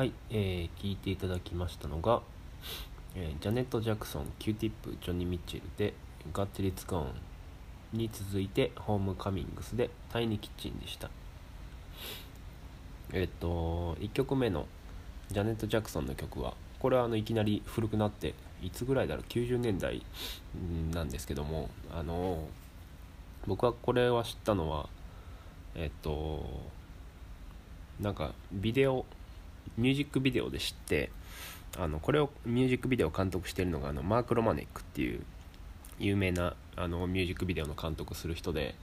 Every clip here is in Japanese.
はい、えー聞いていただきましたのが、えージャネット・ジャクソン、キューティップ、ジョニー・ミッチェルで、 Got 'Til It's Gone に続いて、ホームカミングスで、 Tiny Kitchen でした。えっと、1曲目のジャネット・ジャクソンの曲は、これはあのいきなり古くなって、いつぐらいだろう、90年代なんですけども、あの、僕はこれは知ったのは、えっと、なんかビデオミュージックビデオで知ってあのこれをミュージックビデオを監督してるのがあのマーク・ロマネックっていう有名なあのミュージックビデオの監督する人で、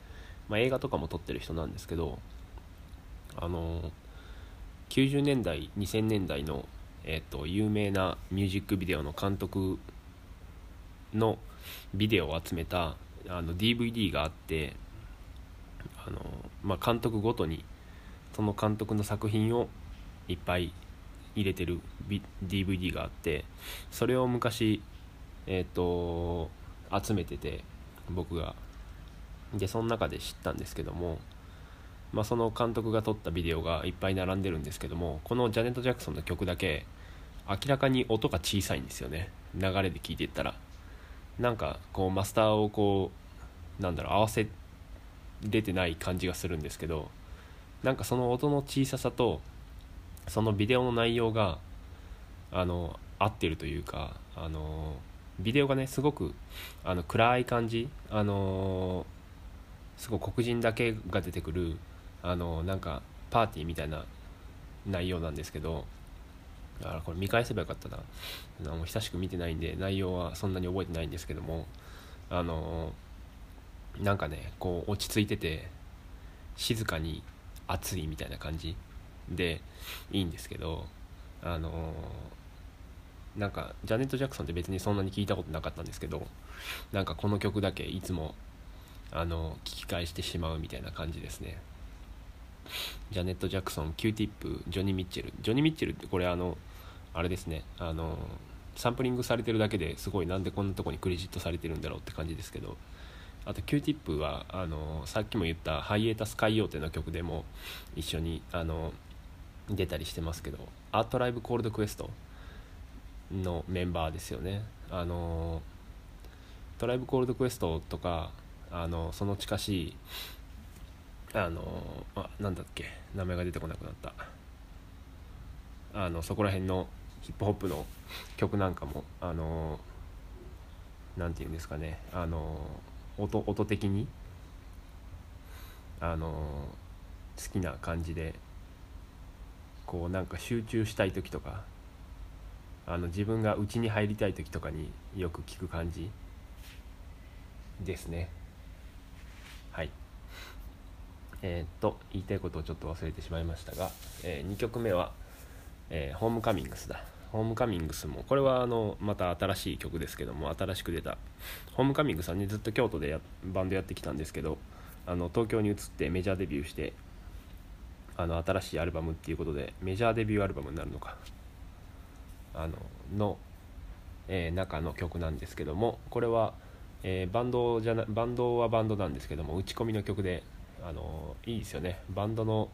まあ、映画とかも撮ってる人なんですけどあの90年代2000年代の、えっと有名なミュージックビデオの監督のビデオを集めたあの DVD があってあの、まあ、監督ごとにその監督の作品をいっぱい入れてる DVD があってそれを昔えっ、と集めてて僕が。でその中で知ったんですけども、まあ、その監督が撮ったビデオがいっぱい並んでるんですけどもこのジャネット・ジャクソンの曲だけ明らかに音が小さいんですよね。流れで聴いていったら。なんかこうマスターをこうなんだろう合わせれてない感じがするんですけどなんかその音の小ささとそのビデオの内容があの合ってるというかあのビデオがねすごくあの暗い感じあのすごい黒人だけが出てくるあのなんかパーティーみたいな内容なんですけどあこれ見返せばよかったな。あの久しく見てないんで内容はそんなに覚えてないんですけどもあのなんかねこう落ち着いてて静かに熱いみたいな感じ。でいいんですけどあのーなんかジャネット・ジャクソンって別にそんなに聞いたことなかったんですけどなんかこの曲だけいつもあの聞き返してしまうみたいな感じですね。ジャネット・ジャクソン、キューティップ、ジョニー・ミッチェル。ジョニー・ミッチェルってこれあのあれですねあのサンプリングされてるだけですごいなんでこんなとこにクレジットされてるんだろうって感じですけどあと Q ティップはあのさっきも言ったハイエイタス・カイヨーテの曲でも一緒にあの出たりしてますけどア・トライブ・コールド・クエストのメンバーですよね。あのトライブコールドクエストとかあのその近しいあのあなんだっけ名前が出てこなくなった。あのそこら辺のヒップホップの曲なんかもあのなんていうんですかね。あの音音的にあの好きな感じでこうなんか集中したい時とかあの自分が家に入りたい時とかによく聞く感じですね。はい。えーっと言いたいことをちょっと忘れてしまいましたが、え2曲目は、えーホームカミングスだ。ホームカミングスもこれはあのまた新しい曲ですけども新しく出たホームカミングスはねずっと京都でバンドやってきたんですけどあの東京に移ってメジャーデビューしてあの新しいアルバムっていうことでメジャーデビューアルバムになるのかあのの、えー中の曲なんですけどもこれは、えーバンドじゃなバンドはバンドなんですけども打ち込みの曲であのいいですよね。バンドの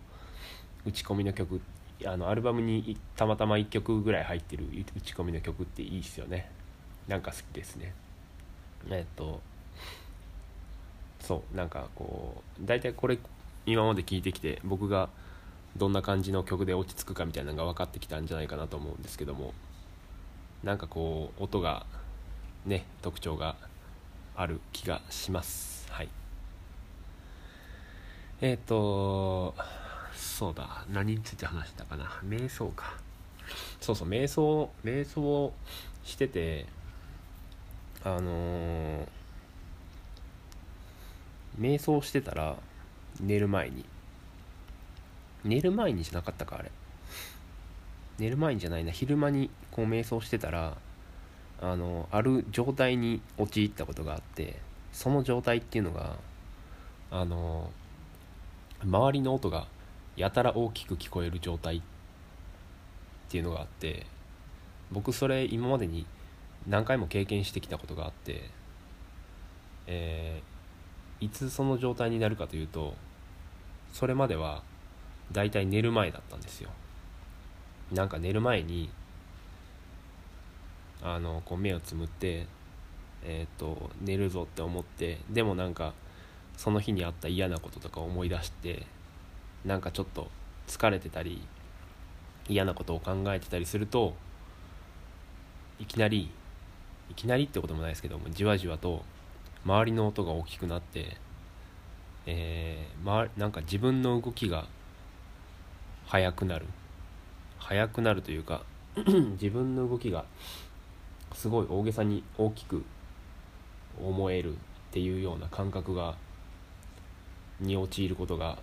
打ち込みの曲あのアルバムにたまたま1曲ぐらい入ってる打ち込みの曲っていいですよね。なんか好きですね。えっとそうなんかこう大体これ今まで聴いてきて僕がどんな感じの曲で落ち着くかみたいなのが分かってきたんじゃないかなと思うんですけども。なんかこう音がね特徴がある気がします。はい。えっ、とそうだ。何について話したかな。瞑想か。そうそう瞑想瞑想をしててあのー瞑想してたら寝る前に寝る前にじゃなかったかあれ。寝る前にじゃないな。昼間にこう瞑想してたらあのある状態に陥ったことがあってその状態っていうのがあの周りの音がやたら大きく聞こえる状態っていうのがあって僕それ今までに何回も経験してきたことがあって、えーいつその状態になるかというとそれまではだいたい寝る前だったんですよ。なんか寝る前にあのこう目をつむってえっ、と寝るぞって思ってでもなんかその日にあった嫌なこととか思い出してなんかちょっと疲れてたり嫌なことを考えてたりするといきなりいきなりってこともないですけどもじわじわと周りの音が大きくなってえー、ま、なんか自分の動きが速くなる。速くなるというか 自分の動きがすごい大げさに大きく思えるっていうような感覚がに陥ることが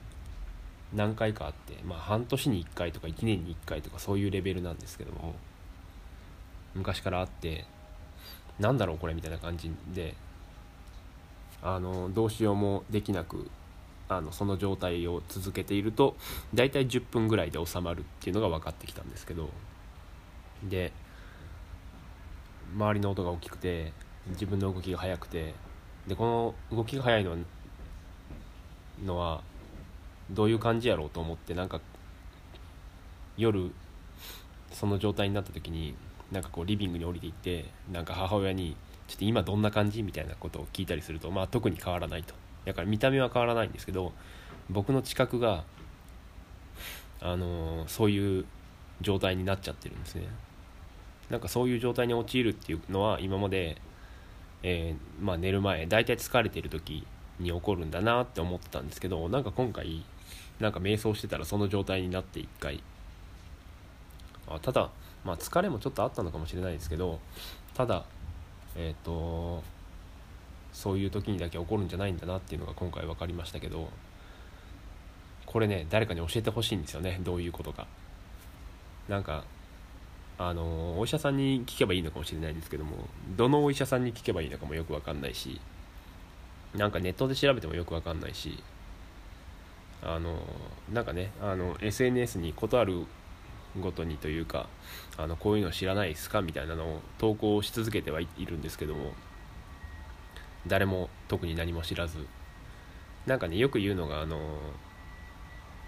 何回かあってまあ半年に1回とか1年に1回とかそういうレベルなんですけども昔からあってなんだろうこれみたいな感じであのどうしようもできなくあのその状態を続けていると大体10分ぐらいで収まるっていうのが分かってきたんですけどで周りの音が大きくて自分の動きが速くてでこの動きが速いのはのはどういう感じやろうと思ってなんか夜その状態になった時になんかこうリビングに降りていってなんか母親にちょっと今どんな感じ？みたいなことを聞いたりするとまあ特に変わらないと。だから見た目は変わらないんですけど僕の知覚があの、そういう状態になっちゃってるんですね。なんかそういう状態に陥るっていうのは今まで、えー、まあ、寝る前大体疲れてる時に起こるんだなって思ってたんですけどなんか今回なんか瞑想してたらその状態になって一回。あただまあ疲れもちょっとあったのかもしれないですけどただえっ、ー、とそういう時にだけ起こるんじゃないんだなっていうのが今回分かりましたけどこれね誰かに教えてほしいんですよねどういうことか。なんかあのお医者さんに聞けばいいのかもしれないですけどもどのお医者さんに聞けばいいのかもよく分かんないしなんかネットで調べてもよく分かんないしあのなんかねあの SNS に事あるごとにというかあのこういうの知らないですか？みたいなのを投稿し続けてはいるんですけども誰も特に何も知らず。なんかねよく言うのがあの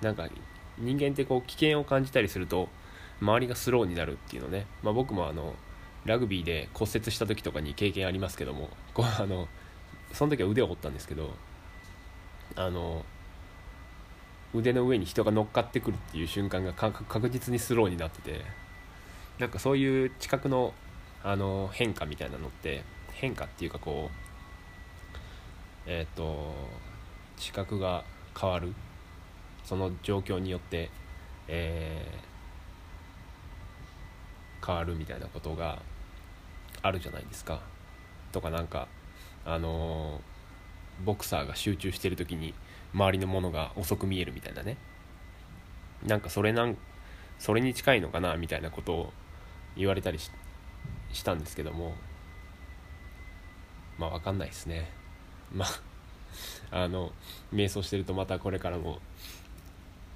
なんか人間ってこう危険を感じたりすると周りがスローになるっていうのね、まあ、僕もあのラグビーで骨折した時とかに経験ありますけどもこうあのその時は腕を折ったんですけどあの腕の上に人が乗っかってくるっていう瞬間が確実にスローになっててなんかそういう知覚のあの変化みたいなのって変化っていうかこうえっ、ー、と知覚が変わる。その状況によって、えー、変わるみたいなことがあるじゃないですか。とかなんかあのボクサーが集中してる時に周りのものが遅く見えるみたいなね。なんかそれなんそれに近いのかなみたいなことを言われたりしたんですけども。まあ分かんないですね。まあ あの瞑想してるとまたこれからも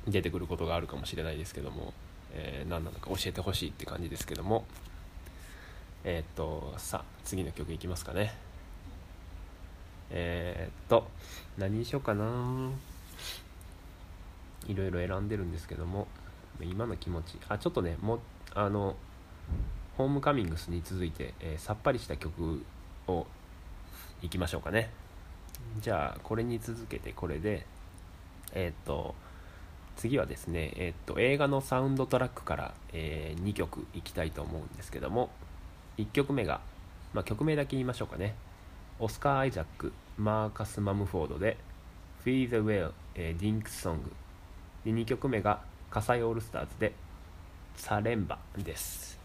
出てくることがあるかもしれないですけども、えー、何なのか教えてほしいって感じですけども。えー、っとさあ次の曲いきますかね。えー、っと何にしようかな。いろいろ選んでるんですけども今の気持ち。あちょっとねもあのホームカミングスに続いて、えー、さっぱりした曲をいきましょうかね。じゃあこれに続けてこれでえー、っと次はですね、えー、っと映画のサウンドトラックから、え、2曲いきたいと思うんですけども1曲目が、まあ、曲名だけ言いましょうかね。オスカー・アイザックマーカス・マムフォードで「Free the Well、えー、ディンクスソング」で2曲目が火災オールスターズで「サレンバ」です。